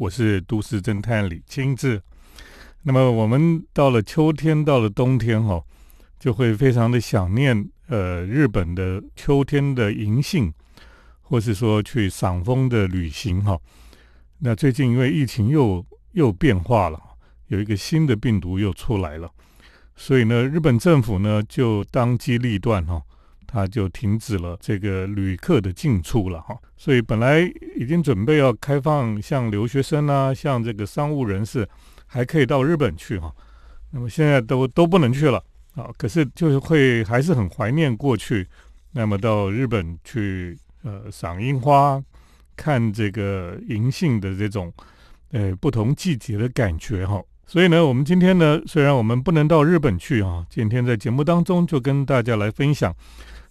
我是都市侦探李清志。那么我们到了秋天，到了冬天哈，就会非常的想念呃日本的秋天的银杏，或是说去赏枫的旅行哈。那最近因为疫情又又变化了，有一个新的病毒又出来了，所以呢，日本政府呢就当机立断哈。他就停止了这个旅客的进出了哈，所以本来已经准备要开放，像留学生啊，像这个商务人士，还可以到日本去哈。那么现在都都不能去了啊，可是就是会还是很怀念过去，那么到日本去呃赏樱花，看这个银杏的这种呃不同季节的感觉哈。所以呢，我们今天呢，虽然我们不能到日本去啊，今天在节目当中就跟大家来分享。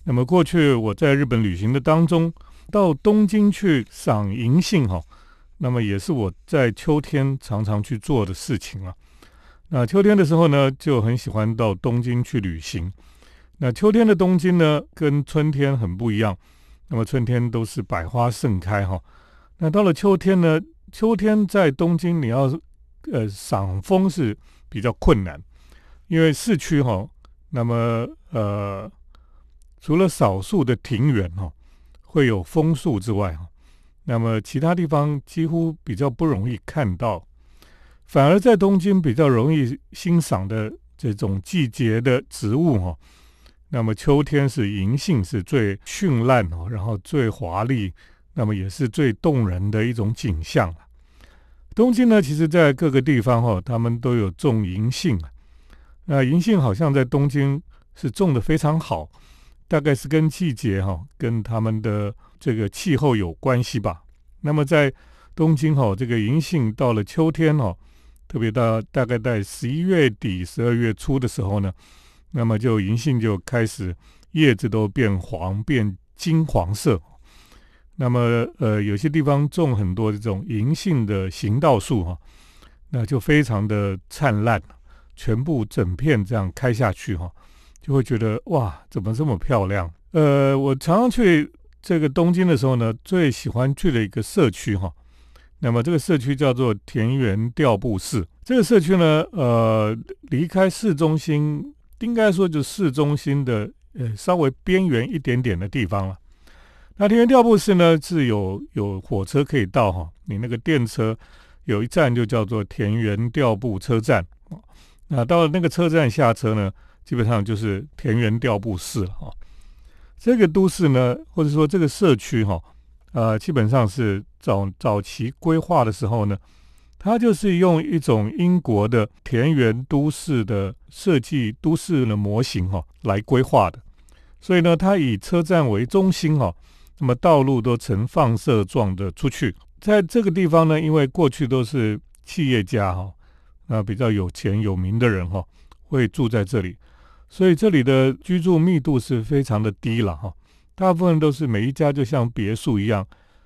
那么过去我在日本旅行的当中，到东京去赏银杏哈，那么也是我在秋天常常去做的事情了。那秋天的时候呢，就很喜欢到东京去旅行。那秋天的东京呢，跟春天很不一样。那么春天都是百花盛开哈，那到了秋天呢，秋天在东京你要呃赏枫是比较困难，因为市区哈，那么呃。除了少数的庭园哈会有枫树之外哈，那么其他地方几乎比较不容易看到，反而在东京比较容易欣赏的这种季节的植物哈，那么秋天是银杏是最绚烂哦，然后最华丽，那么也是最动人的一种景象东京呢，其实在各个地方哈，他们都有种银杏啊，那银杏好像在东京是种的非常好。大概是跟季节哈，跟他们的这个气候有关系吧。那么在东京哈，这个银杏到了秋天哦，特别到大概在十一月底、十二月初的时候呢，那么就银杏就开始叶子都变黄、变金黄色。那么呃，有些地方种很多这种银杏的行道树哈，那就非常的灿烂，全部整片这样开下去哈。就会觉得哇，怎么这么漂亮？呃，我常常去这个东京的时候呢，最喜欢去的一个社区哈。那么这个社区叫做田园调布市。这个社区呢，呃，离开市中心，应该说就市中心的呃稍微边缘一点点的地方了。那田园调布市呢是有有火车可以到哈，你那个电车有一站就叫做田园调布车站。那到了那个车站下车呢？基本上就是田园调布市了哈，这个都市呢，或者说这个社区哈，呃，基本上是早早期规划的时候呢，它就是用一种英国的田园都市的设计都市的模型哈来规划的，所以呢，它以车站为中心哈，那么道路都呈放射状的出去，在这个地方呢，因为过去都是企业家哈，啊比较有钱有名的人哈，会住在这里。所以这里的居住密度是非常的低了哈，大部分都是每一家就像别墅一样，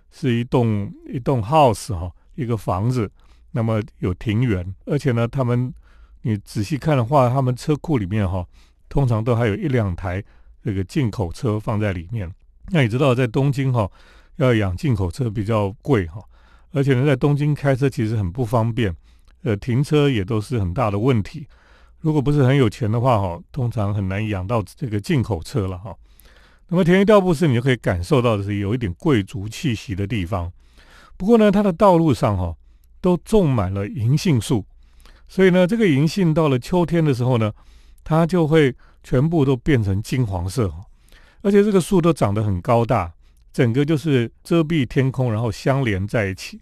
是一栋一栋 house 哈，一个房子，那么有庭园，而且呢，他们你仔细看的话，他们车库里面哈，通常都还有一两台这个进口车放在里面。那你知道在东京哈，要养进口车比较贵哈，而且呢，在东京开车其实很不方便，呃，停车也都是很大的问题。如果不是很有钱的话，哈，通常很难养到这个进口车了，哈。那么田园调布市，你就可以感受到的是有一点贵族气息的地方。不过呢，它的道路上，哈，都种满了银杏树，所以呢，这个银杏到了秋天的时候呢，它就会全部都变成金黄色，而且这个树都长得很高大，整个就是遮蔽天空，然后相连在一起。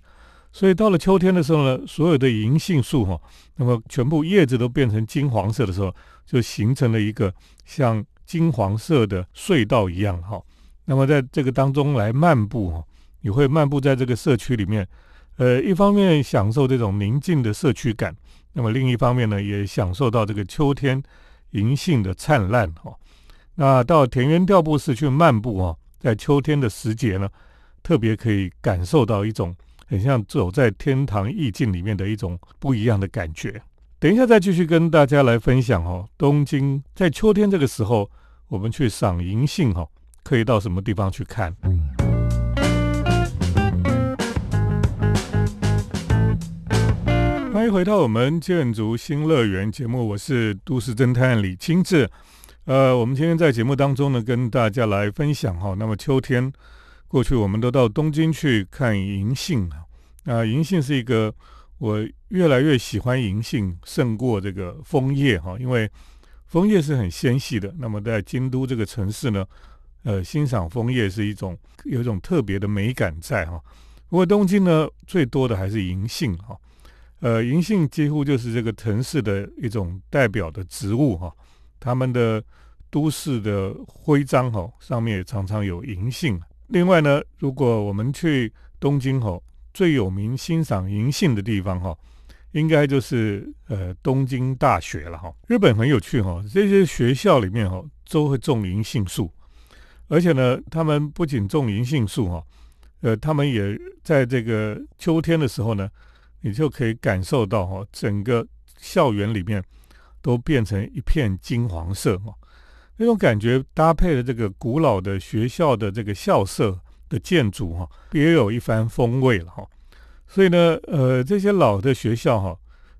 所以到了秋天的时候呢，所有的银杏树哈，那么全部叶子都变成金黄色的时候，就形成了一个像金黄色的隧道一样哈。那么在这个当中来漫步哈，你会漫步在这个社区里面，呃，一方面享受这种宁静的社区感，那么另一方面呢，也享受到这个秋天银杏的灿烂哈。那到田园调布市去漫步哈，在秋天的时节呢，特别可以感受到一种。很像走在天堂意境里面的一种不一样的感觉。等一下再继续跟大家来分享哦。东京在秋天这个时候，我们去赏银杏哦，可以到什么地方去看？欢迎回到我们建筑新乐园节目，我是都市侦探李清志。呃，我们今天在节目当中呢，跟大家来分享哈。那么秋天过去，我们都到东京去看银杏啊。那银杏是一个我越来越喜欢银杏胜过这个枫叶哈，因为枫叶是很纤细的。那么在京都这个城市呢，呃，欣赏枫叶是一种有一种特别的美感在哈。不过东京呢，最多的还是银杏哈。呃，银杏几乎就是这个城市的一种代表的植物哈。他们的都市的徽章哈，上面也常常有银杏。另外呢，如果我们去东京哈，最有名欣赏银杏的地方哈，应该就是呃东京大学了哈。日本很有趣哈，这些学校里面哈都会种银杏树，而且呢，他们不仅种银杏树哈，呃，他们也在这个秋天的时候呢，你就可以感受到哈，整个校园里面。都变成一片金黄色哈，那种感觉搭配了这个古老的学校的这个校舍的建筑哈，别有一番风味了哈。所以呢，呃，这些老的学校哈，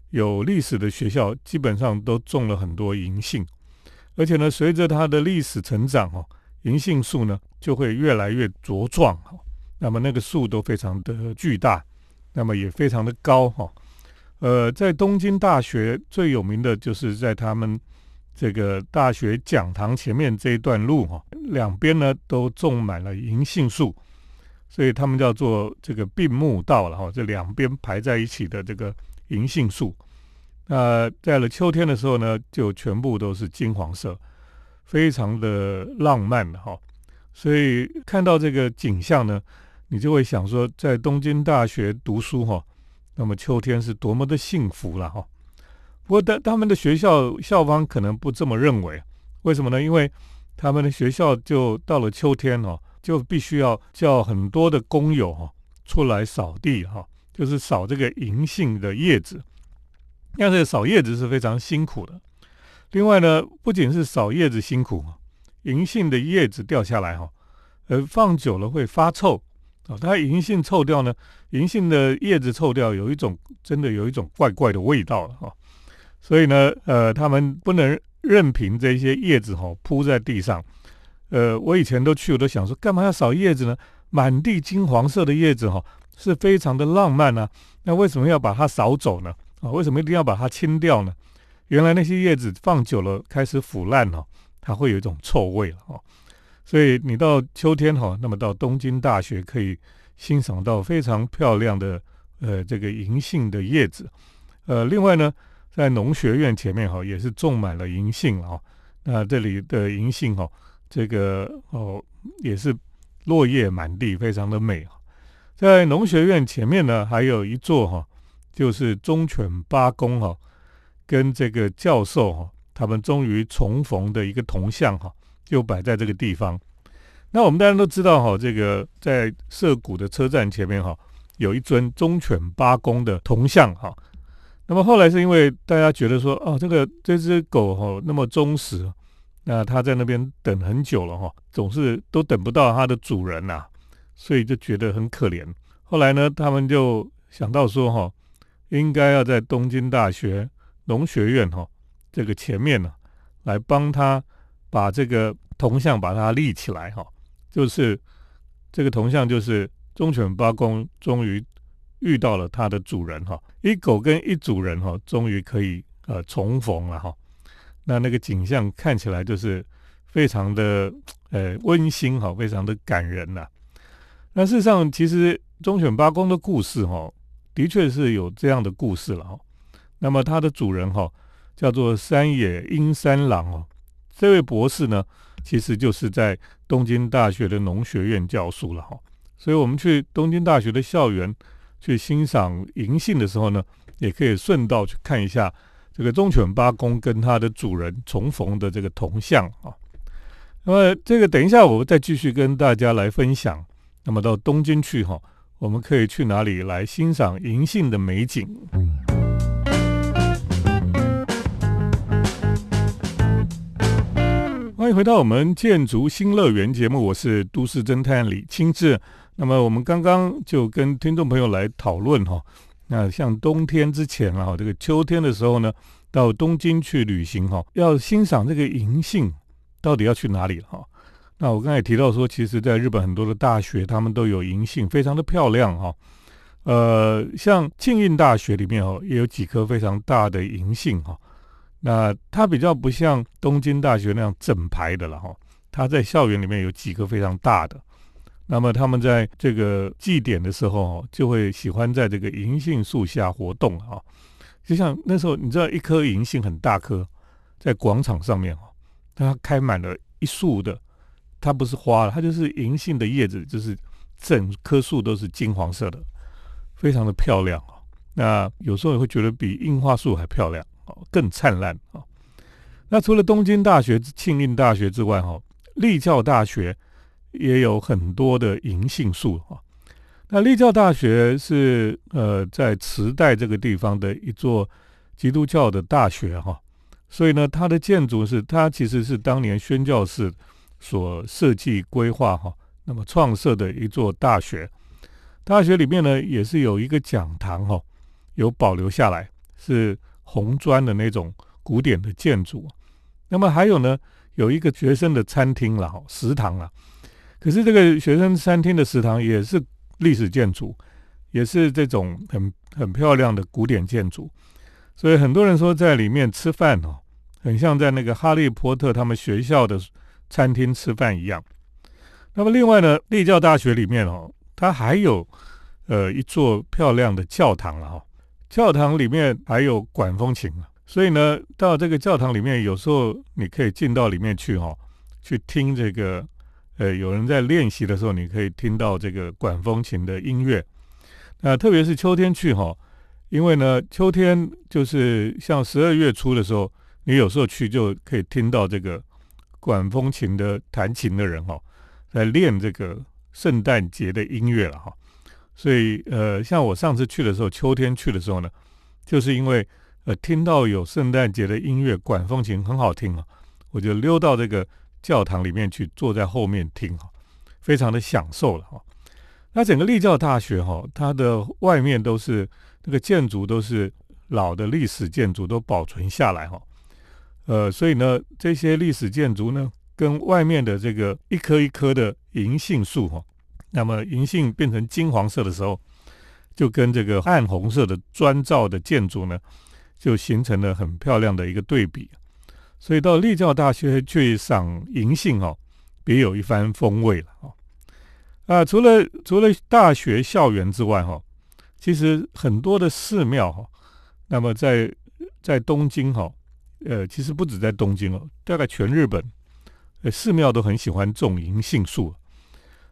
有历史的学校基本上都种了很多银杏，而且呢，随着它的历史成长哈，银杏树呢就会越来越茁壮哈。那么那个树都非常的巨大，那么也非常的高哈。呃，在东京大学最有名的就是在他们这个大学讲堂前面这一段路哈，两边呢都种满了银杏树，所以他们叫做这个并木道了哈。这两边排在一起的这个银杏树，那在了秋天的时候呢，就全部都是金黄色，非常的浪漫哈。所以看到这个景象呢，你就会想说，在东京大学读书哈。那么秋天是多么的幸福了哈！不过，他他们的学校校方可能不这么认为。为什么呢？因为他们的学校就到了秋天哦，就必须要叫很多的工友哈出来扫地哈，就是扫这个银杏的叶子。但是扫叶子是非常辛苦的。另外呢，不仅是扫叶子辛苦，银杏的叶子掉下来哈，呃，放久了会发臭。哦，它银杏臭掉呢？银杏的叶子臭掉，有一种真的有一种怪怪的味道了哈。所以呢，呃，他们不能任凭这些叶子哈铺在地上。呃，我以前都去，我都想说，干嘛要扫叶子呢？满地金黄色的叶子哈，是非常的浪漫啊。那为什么要把它扫走呢？啊，为什么一定要把它清掉呢？原来那些叶子放久了开始腐烂了，它会有一种臭味哦。所以你到秋天哈，那么到东京大学可以欣赏到非常漂亮的呃这个银杏的叶子，呃，另外呢，在农学院前面哈也是种满了银杏啊，那这里的银杏哈，这个哦也是落叶满地，非常的美啊。在农学院前面呢，还有一座哈，就是忠犬八公哈，跟这个教授哈，他们终于重逢的一个铜像哈。就摆在这个地方。那我们大家都知道哈，这个在涩谷的车站前面哈，有一尊忠犬八公的铜像哈。那么后来是因为大家觉得说，哦，这个这只狗哈那么忠实，那它在那边等很久了哈，总是都等不到它的主人呐，所以就觉得很可怜。后来呢，他们就想到说哈，应该要在东京大学农学院哈这个前面呢，来帮他。把这个铜像把它立起来哈，就是这个铜像就是忠犬八公终于遇到了它的主人哈，一狗跟一主人哈终于可以呃重逢了哈，那那个景象看起来就是非常的呃温馨哈，非常的感人呐。那事实上其实忠犬八公的故事哈，的确是有这样的故事了哈。那么它的主人哈叫做山野英三郎哦。这位博士呢，其实就是在东京大学的农学院教书了哈，所以我们去东京大学的校园去欣赏银杏的时候呢，也可以顺道去看一下这个忠犬八公跟它的主人重逢的这个铜像啊。那么这个等一下我再继续跟大家来分享。那么到东京去哈，我们可以去哪里来欣赏银杏的美景？欢迎回到我们建筑新乐园节目，我是都市侦探李清志。那么我们刚刚就跟听众朋友来讨论哈，那像冬天之前啊，这个秋天的时候呢，到东京去旅行哈，要欣赏这个银杏，到底要去哪里哈？那我刚才提到说，其实在日本很多的大学，他们都有银杏，非常的漂亮哈。呃，像庆应大学里面哦，也有几棵非常大的银杏哈。那它比较不像东京大学那样整排的了哈，它在校园里面有几棵非常大的。那么他们在这个祭典的时候，就会喜欢在这个银杏树下活动啊。就像那时候，你知道一棵银杏很大棵，在广场上面哦，它开满了一树的。它不是花了，它就是银杏的叶子，就是整棵树都是金黄色的，非常的漂亮啊。那有时候也会觉得比樱花树还漂亮哦，更灿烂啊。那除了东京大学、庆应大学之外，哈，立教大学也有很多的银杏树啊。那立教大学是呃在池袋这个地方的一座基督教的大学哈，所以呢，它的建筑是它其实是当年宣教士。所设计规划哈，那么创设的一座大学，大学里面呢也是有一个讲堂哈，有保留下来，是红砖的那种古典的建筑。那么还有呢，有一个学生的餐厅了哈，食堂了。可是这个学生餐厅的食堂也是历史建筑，也是这种很很漂亮的古典建筑。所以很多人说在里面吃饭哦，很像在那个哈利波特他们学校的。餐厅吃饭一样。那么另外呢，立教大学里面哦，它还有呃一座漂亮的教堂了哈。教堂里面还有管风琴啊，所以呢，到这个教堂里面，有时候你可以进到里面去哈，去听这个呃有人在练习的时候，你可以听到这个管风琴的音乐。那特别是秋天去哈，因为呢，秋天就是像十二月初的时候，你有时候去就可以听到这个。管风琴的弹琴的人哈，在练这个圣诞节的音乐了哈，所以呃，像我上次去的时候，秋天去的时候呢，就是因为呃听到有圣诞节的音乐，管风琴很好听啊，我就溜到这个教堂里面去，坐在后面听哈，非常的享受了哈。那整个立教大学哈，它的外面都是那个建筑都是老的历史建筑，都保存下来哈。呃，所以呢，这些历史建筑呢，跟外面的这个一棵一棵的银杏树哈，那么银杏变成金黄色的时候，就跟这个暗红色的砖造的建筑呢，就形成了很漂亮的一个对比。所以到立教大学去赏银杏哦，别有一番风味了哦。啊，除了除了大学校园之外哈，其实很多的寺庙哈，那么在在东京哈。呃，其实不止在东京哦，大概全日本，呃，寺庙都很喜欢种银杏树。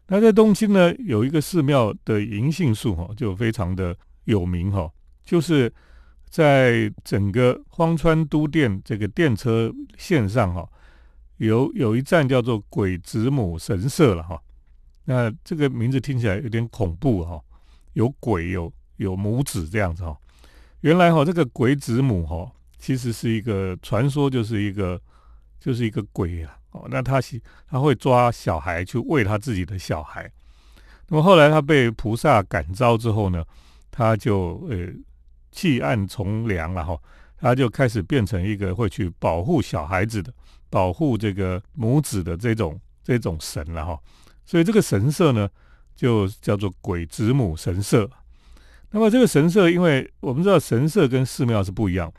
那在东京呢，有一个寺庙的银杏树哈，就非常的有名哈，就是在整个荒川都电这个电车线上哈，有有一站叫做鬼子母神社了哈。那这个名字听起来有点恐怖哈，有鬼有有母子这样子哈。原来哈，这个鬼子母哈。其实是一个传说，就是一个就是一个鬼啊！哦，那他喜他会抓小孩去喂他自己的小孩。那么后来他被菩萨感召之后呢，他就呃弃暗从良了哈，他就开始变成一个会去保护小孩子的、保护这个母子的这种这种神了哈。所以这个神社呢，就叫做鬼子母神社。那么这个神社，因为我们知道神社跟寺庙是不一样。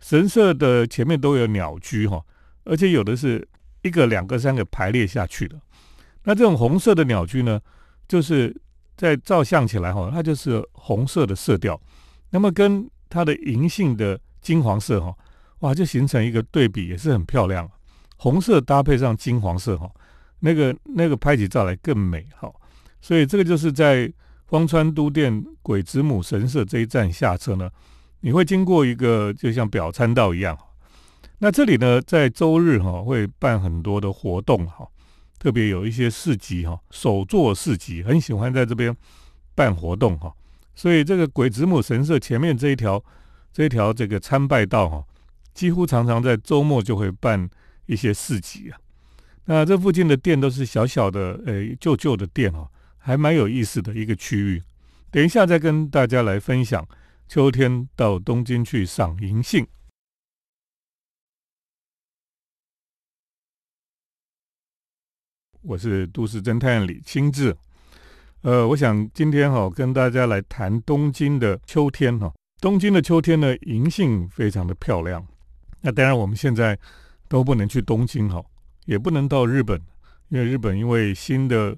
神社的前面都有鸟居哈，而且有的是一个、两个、三个排列下去的。那这种红色的鸟居呢，就是在照相起来哈，它就是红色的色调。那么跟它的银杏的金黄色哈，哇，就形成一个对比，也是很漂亮。红色搭配上金黄色哈，那个那个拍起照来更美哈。所以这个就是在荒川都店鬼子母神社这一站下车呢。你会经过一个就像表参道一样，那这里呢，在周日哈会办很多的活动哈，特别有一些市集哈，手作市集很喜欢在这边办活动哈，所以这个鬼子母神社前面这一条这一条这个参拜道哈，几乎常常在周末就会办一些市集啊。那这附近的店都是小小的呃旧旧的店哦，还蛮有意思的一个区域。等一下再跟大家来分享。秋天到东京去赏银杏。我是都市侦探李清志。呃，我想今天哈跟大家来谈东京的秋天哈。东京的秋天呢，银杏非常的漂亮。那当然我们现在都不能去东京哈，也不能到日本，因为日本因为新的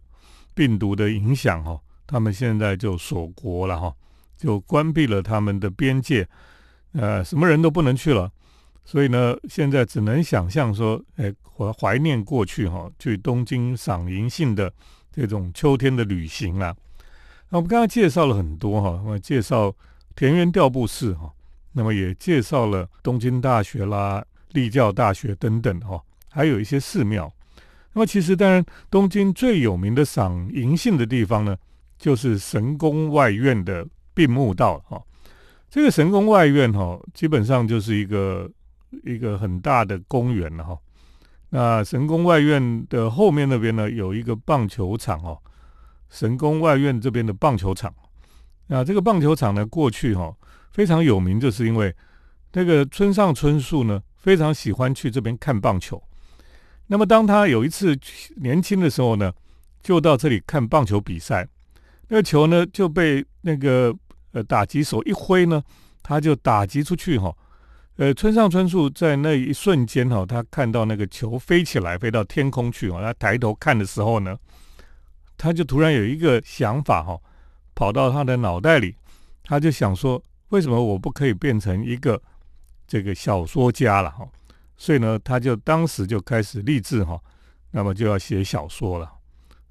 病毒的影响哈，他们现在就锁国了哈，就关闭了他们的边界，呃，什么人都不能去了。所以呢，现在只能想象说，哎，怀怀念过去哈，去东京赏银杏的。这种秋天的旅行啊，那我们刚刚介绍了很多哈，那么介绍田园调布寺哈，那么也介绍了东京大学啦、立教大学等等哈，还有一些寺庙。那么其实当然，东京最有名的赏银杏的地方呢，就是神宫外苑的并木道哈。这个神宫外苑哈，基本上就是一个一个很大的公园了哈。那神宫外院的后面那边呢，有一个棒球场哦。神宫外院这边的棒球场，那这个棒球场呢，过去哈非常有名，就是因为那个村上春树呢非常喜欢去这边看棒球。那么当他有一次年轻的时候呢，就到这里看棒球比赛，那个球呢就被那个呃打击手一挥呢，他就打击出去哈。呃，村上春树在那一瞬间哈，他看到那个球飞起来，飞到天空去哦。他抬头看的时候呢，他就突然有一个想法哈，跑到他的脑袋里，他就想说：为什么我不可以变成一个这个小说家了哈？所以呢，他就当时就开始立志哈，那么就要写小说了。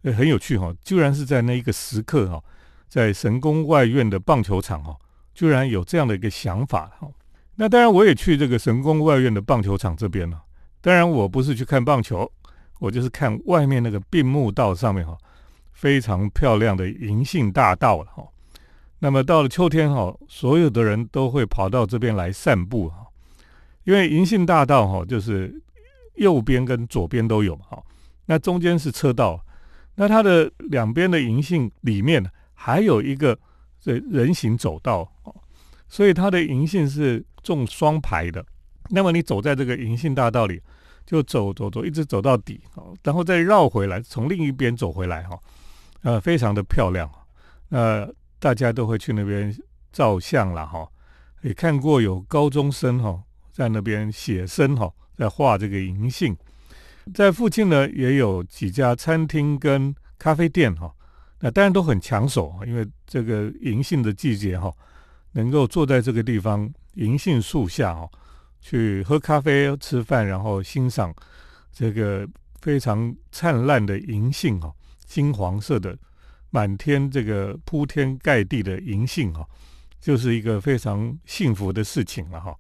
呃，很有趣哈，居然是在那一个时刻哈，在神宫外院的棒球场哈，居然有这样的一个想法哈。那当然，我也去这个神宫外院的棒球场这边了。当然，我不是去看棒球，我就是看外面那个并木道上面哈，非常漂亮的银杏大道了哈。那么到了秋天哈，所有的人都会跑到这边来散步哈，因为银杏大道哈，就是右边跟左边都有哈。那中间是车道，那它的两边的银杏里面还有一个这人行走道哦。所以它的银杏是种双排的，那么你走在这个银杏大道里，就走走走，一直走到底哦，然后再绕回来，从另一边走回来哈，呃，非常的漂亮，呃，大家都会去那边照相了哈，也看过有高中生哈在那边写生哈，在画这个银杏，在附近呢也有几家餐厅跟咖啡店哈，那当然都很抢手，因为这个银杏的季节哈。能够坐在这个地方银杏树下哦，去喝咖啡、吃饭，然后欣赏这个非常灿烂的银杏哦，金黄色的满天这个铺天盖地的银杏哦，就是一个非常幸福的事情了哈。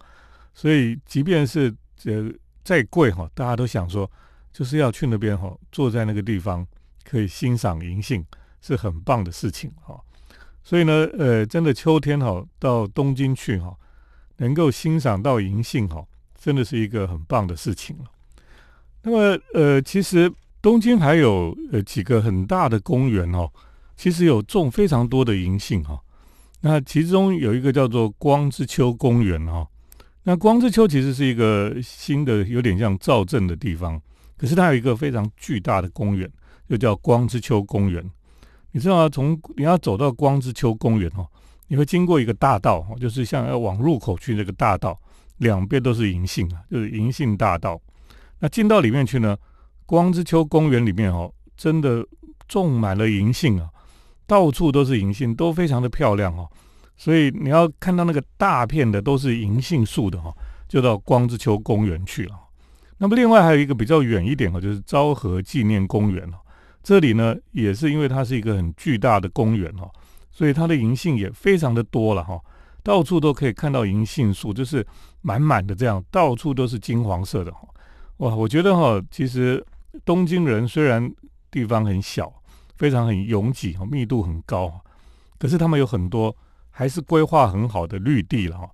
所以，即便是这再贵哈，大家都想说，就是要去那边哈，坐在那个地方可以欣赏银杏，是很棒的事情哈。所以呢，呃，真的秋天哈，到东京去哈，能够欣赏到银杏哈，真的是一个很棒的事情了。那么，呃，其实东京还有呃几个很大的公园哦，其实有种非常多的银杏哈。那其中有一个叫做光之丘公园哈。那光之丘其实是一个新的，有点像造镇的地方，可是它有一个非常巨大的公园，就叫光之丘公园。你知道，从你要走到光之丘公园哦，你会经过一个大道哦，就是像要往入口去那个大道，两边都是银杏啊，就是银杏大道。那进到里面去呢，光之丘公园里面哦，真的种满了银杏啊，到处都是银杏，都非常的漂亮哦。所以你要看到那个大片的都是银杏树的哈，就到光之丘公园去了。那么另外还有一个比较远一点哦，就是昭和纪念公园了。这里呢，也是因为它是一个很巨大的公园哦，所以它的银杏也非常的多了哈，到处都可以看到银杏树，就是满满的这样，到处都是金黄色的哈。哇，我觉得哈，其实东京人虽然地方很小，非常很拥挤哈，密度很高，可是他们有很多还是规划很好的绿地了哈。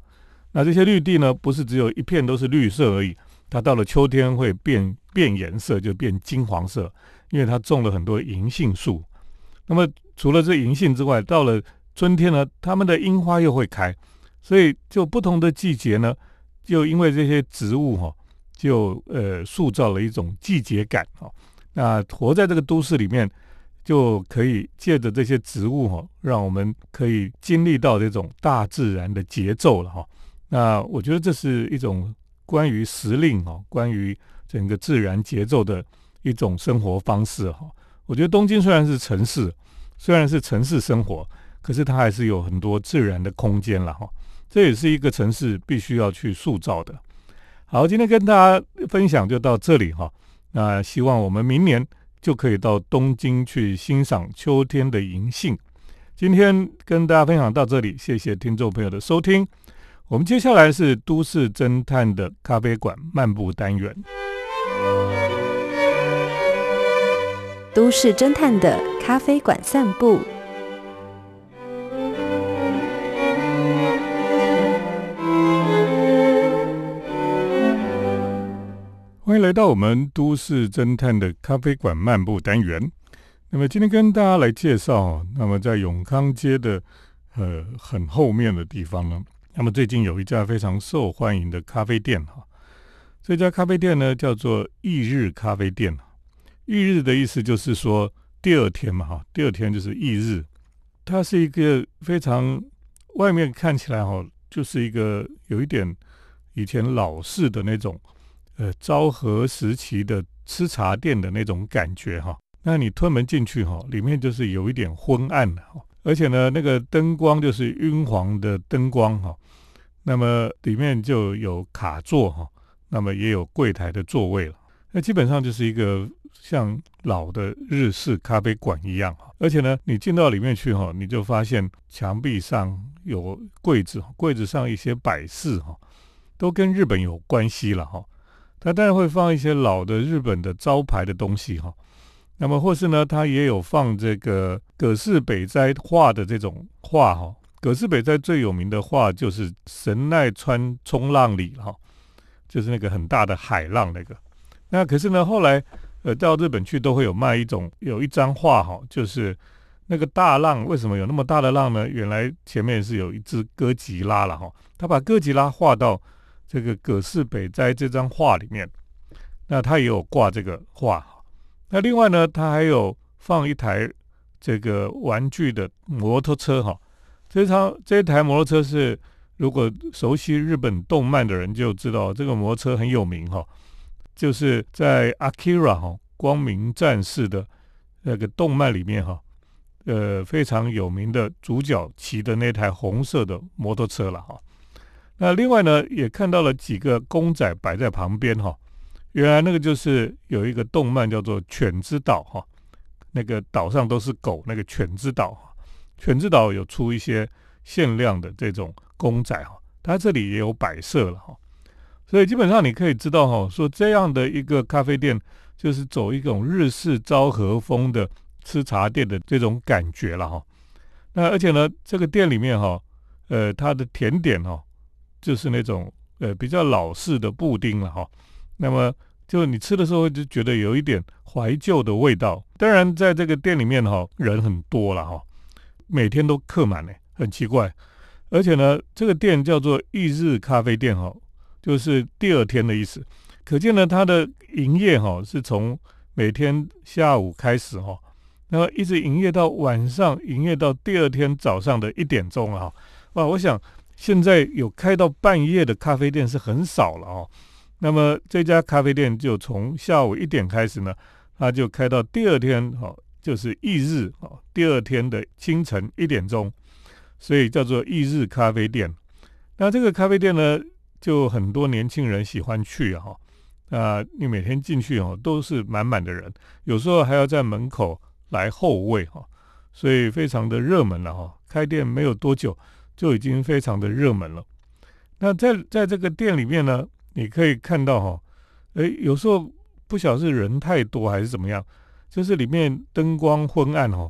那这些绿地呢，不是只有一片都是绿色而已，它到了秋天会变变颜色，就变金黄色。因为它种了很多银杏树，那么除了这银杏之外，到了春天呢，它们的樱花又会开，所以就不同的季节呢，就因为这些植物哈，就呃塑造了一种季节感哈。那活在这个都市里面，就可以借着这些植物哈，让我们可以经历到这种大自然的节奏了哈。那我觉得这是一种关于时令哈，关于整个自然节奏的一种生活方式哈。我觉得东京虽然是城市，虽然是城市生活，可是它还是有很多自然的空间了哈。这也是一个城市必须要去塑造的。好，今天跟大家分享就到这里哈。那希望我们明年就可以到东京去欣赏秋天的银杏。今天跟大家分享到这里，谢谢听众朋友的收听。我们接下来是都市侦探的咖啡馆漫步单元。都市侦探的咖啡馆散步。欢迎来到我们都市侦探的咖啡馆漫步单元。那么今天跟大家来介绍，那么在永康街的呃很后面的地方呢，那么最近有一家非常受欢迎的咖啡店哈。这家咖啡店呢叫做翌日咖啡店。翌日的意思就是说第二天嘛哈，第二天就是翌日。它是一个非常外面看起来哈，就是一个有一点以前老式的那种。呃，昭和时期的吃茶店的那种感觉哈，那你推门进去哈，里面就是有一点昏暗的哈，而且呢，那个灯光就是晕黄的灯光哈，那么里面就有卡座哈，那么也有柜台的座位了，那基本上就是一个像老的日式咖啡馆一样哈，而且呢，你进到里面去哈，你就发现墙壁上有柜子，柜子上一些摆饰哈，都跟日本有关系了哈。它当然会放一些老的日本的招牌的东西哈，那么或是呢，它也有放这个葛饰北斋画的这种画哈。葛饰北斋最有名的画就是神奈川冲浪里哈，就是那个很大的海浪那个。那可是呢，后来呃到日本去都会有卖一种有一张画哈，就是那个大浪为什么有那么大的浪呢？原来前面是有一只哥吉拉了哈，他把哥吉拉画到。这个葛饰北斋这张画里面，那他也有挂这个画。那另外呢，他还有放一台这个玩具的摩托车哈。这张这一台摩托车是，如果熟悉日本动漫的人就知道，这个摩托车很有名哈。就是在 Akira 哈光明战士的那个动漫里面哈，呃非常有名的主角骑的那台红色的摩托车了哈。那另外呢，也看到了几个公仔摆在旁边哈。原来那个就是有一个动漫叫做《犬之岛》哈，那个岛上都是狗，那个《犬之岛》，《犬之岛》有出一些限量的这种公仔哈，它这里也有摆设了哈。所以基本上你可以知道哈，说这样的一个咖啡店就是走一种日式昭和风的吃茶店的这种感觉了哈。那而且呢，这个店里面哈，呃，它的甜点哈。就是那种呃比较老式的布丁了哈，那么就你吃的时候就觉得有一点怀旧的味道。当然在这个店里面哈人很多了哈，每天都客满呢，很奇怪。而且呢，这个店叫做翌日咖啡店哈，就是第二天的意思。可见呢，它的营业哈是从每天下午开始哈，那么一直营业到晚上，营业到第二天早上的一点钟啊。哇，我想。现在有开到半夜的咖啡店是很少了哦。那么这家咖啡店就从下午一点开始呢，它就开到第二天哈，就是翌日哦，第二天的清晨一点钟，所以叫做翌日咖啡店。那这个咖啡店呢，就很多年轻人喜欢去哈。啊，你每天进去哦，都是满满的人，有时候还要在门口来候位哈，所以非常的热门了哈。开店没有多久。就已经非常的热门了。那在在这个店里面呢，你可以看到哈，诶，有时候不晓得是人太多还是怎么样，就是里面灯光昏暗哈，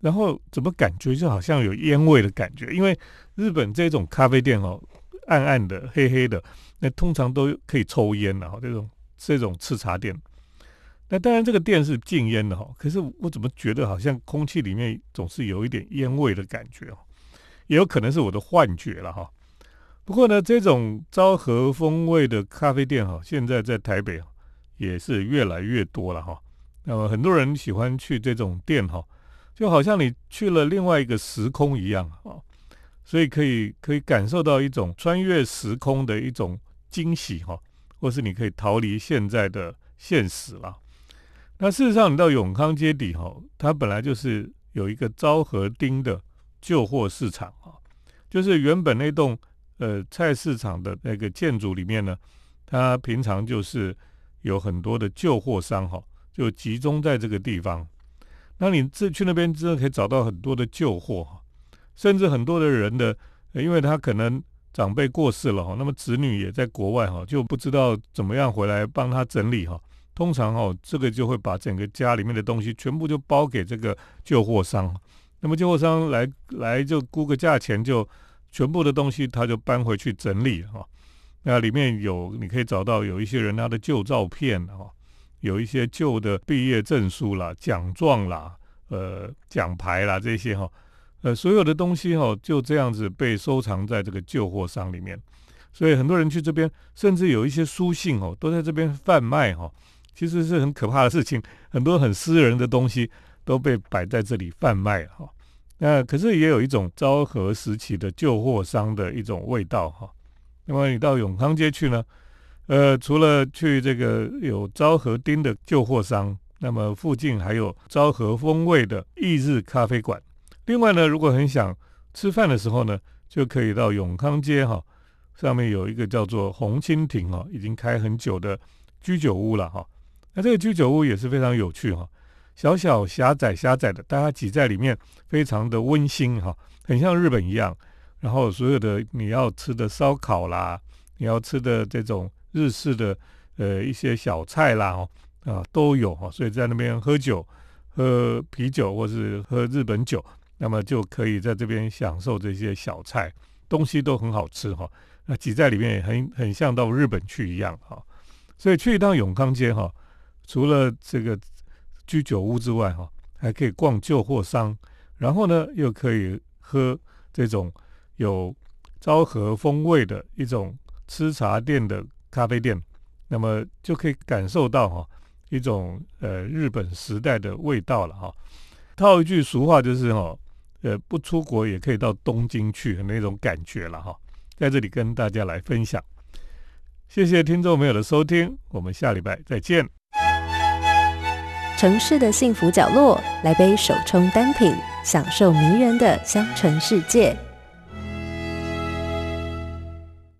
然后怎么感觉就好像有烟味的感觉？因为日本这种咖啡店哦，暗暗的、黑黑的，那通常都可以抽烟的哈。这种这种吃茶店，那当然这个店是禁烟的哈，可是我怎么觉得好像空气里面总是有一点烟味的感觉哦？也有可能是我的幻觉了哈。不过呢，这种昭和风味的咖啡店哈，现在在台北也是越来越多了哈。那么很多人喜欢去这种店哈，就好像你去了另外一个时空一样啊，所以可以可以感受到一种穿越时空的一种惊喜哈，或是你可以逃离现在的现实了。那事实上，你到永康街底哈，它本来就是有一个昭和町的旧货市场啊，就是原本那栋。呃，菜市场的那个建筑里面呢，它平常就是有很多的旧货商哈，就集中在这个地方。那你这去那边真的可以找到很多的旧货哈，甚至很多的人的，因为他可能长辈过世了哈，那么子女也在国外哈，就不知道怎么样回来帮他整理哈。通常哈，这个就会把整个家里面的东西全部就包给这个旧货商，那么旧货商来来就估个价钱就。全部的东西他就搬回去整理哈，那里面有你可以找到有一些人他的旧照片哈，有一些旧的毕业证书啦、奖状啦、呃奖牌啦这些哈，呃所有的东西哈就这样子被收藏在这个旧货商里面，所以很多人去这边，甚至有一些书信哦都在这边贩卖哈，其实是很可怕的事情，很多很私人的东西都被摆在这里贩卖哈。那可是也有一种昭和时期的旧货商的一种味道哈。那么你到永康街去呢？呃，除了去这个有昭和町的旧货商，那么附近还有昭和风味的翌日咖啡馆。另外呢，如果很想吃饭的时候呢，就可以到永康街哈，上面有一个叫做红蜻蜓哈，已经开很久的居酒屋了哈。那这个居酒屋也是非常有趣哈。小小狭窄狭窄的，大家挤在里面，非常的温馨哈，很像日本一样。然后所有的你要吃的烧烤啦，你要吃的这种日式的呃一些小菜啦，哦啊都有哈。所以在那边喝酒，喝啤酒或是喝日本酒，那么就可以在这边享受这些小菜，东西都很好吃哈。那挤在里面也很很像到日本去一样哈。所以去一趟永康街哈，除了这个。居酒屋之外，哈，还可以逛旧货商，然后呢，又可以喝这种有昭和风味的一种吃茶店的咖啡店，那么就可以感受到哈一种呃日本时代的味道了哈。套一句俗话就是哈，呃，不出国也可以到东京去的那种感觉了哈。在这里跟大家来分享，谢谢听众朋友的收听，我们下礼拜再见。城市的幸福角落，来杯手冲单品，享受迷人的香醇世界。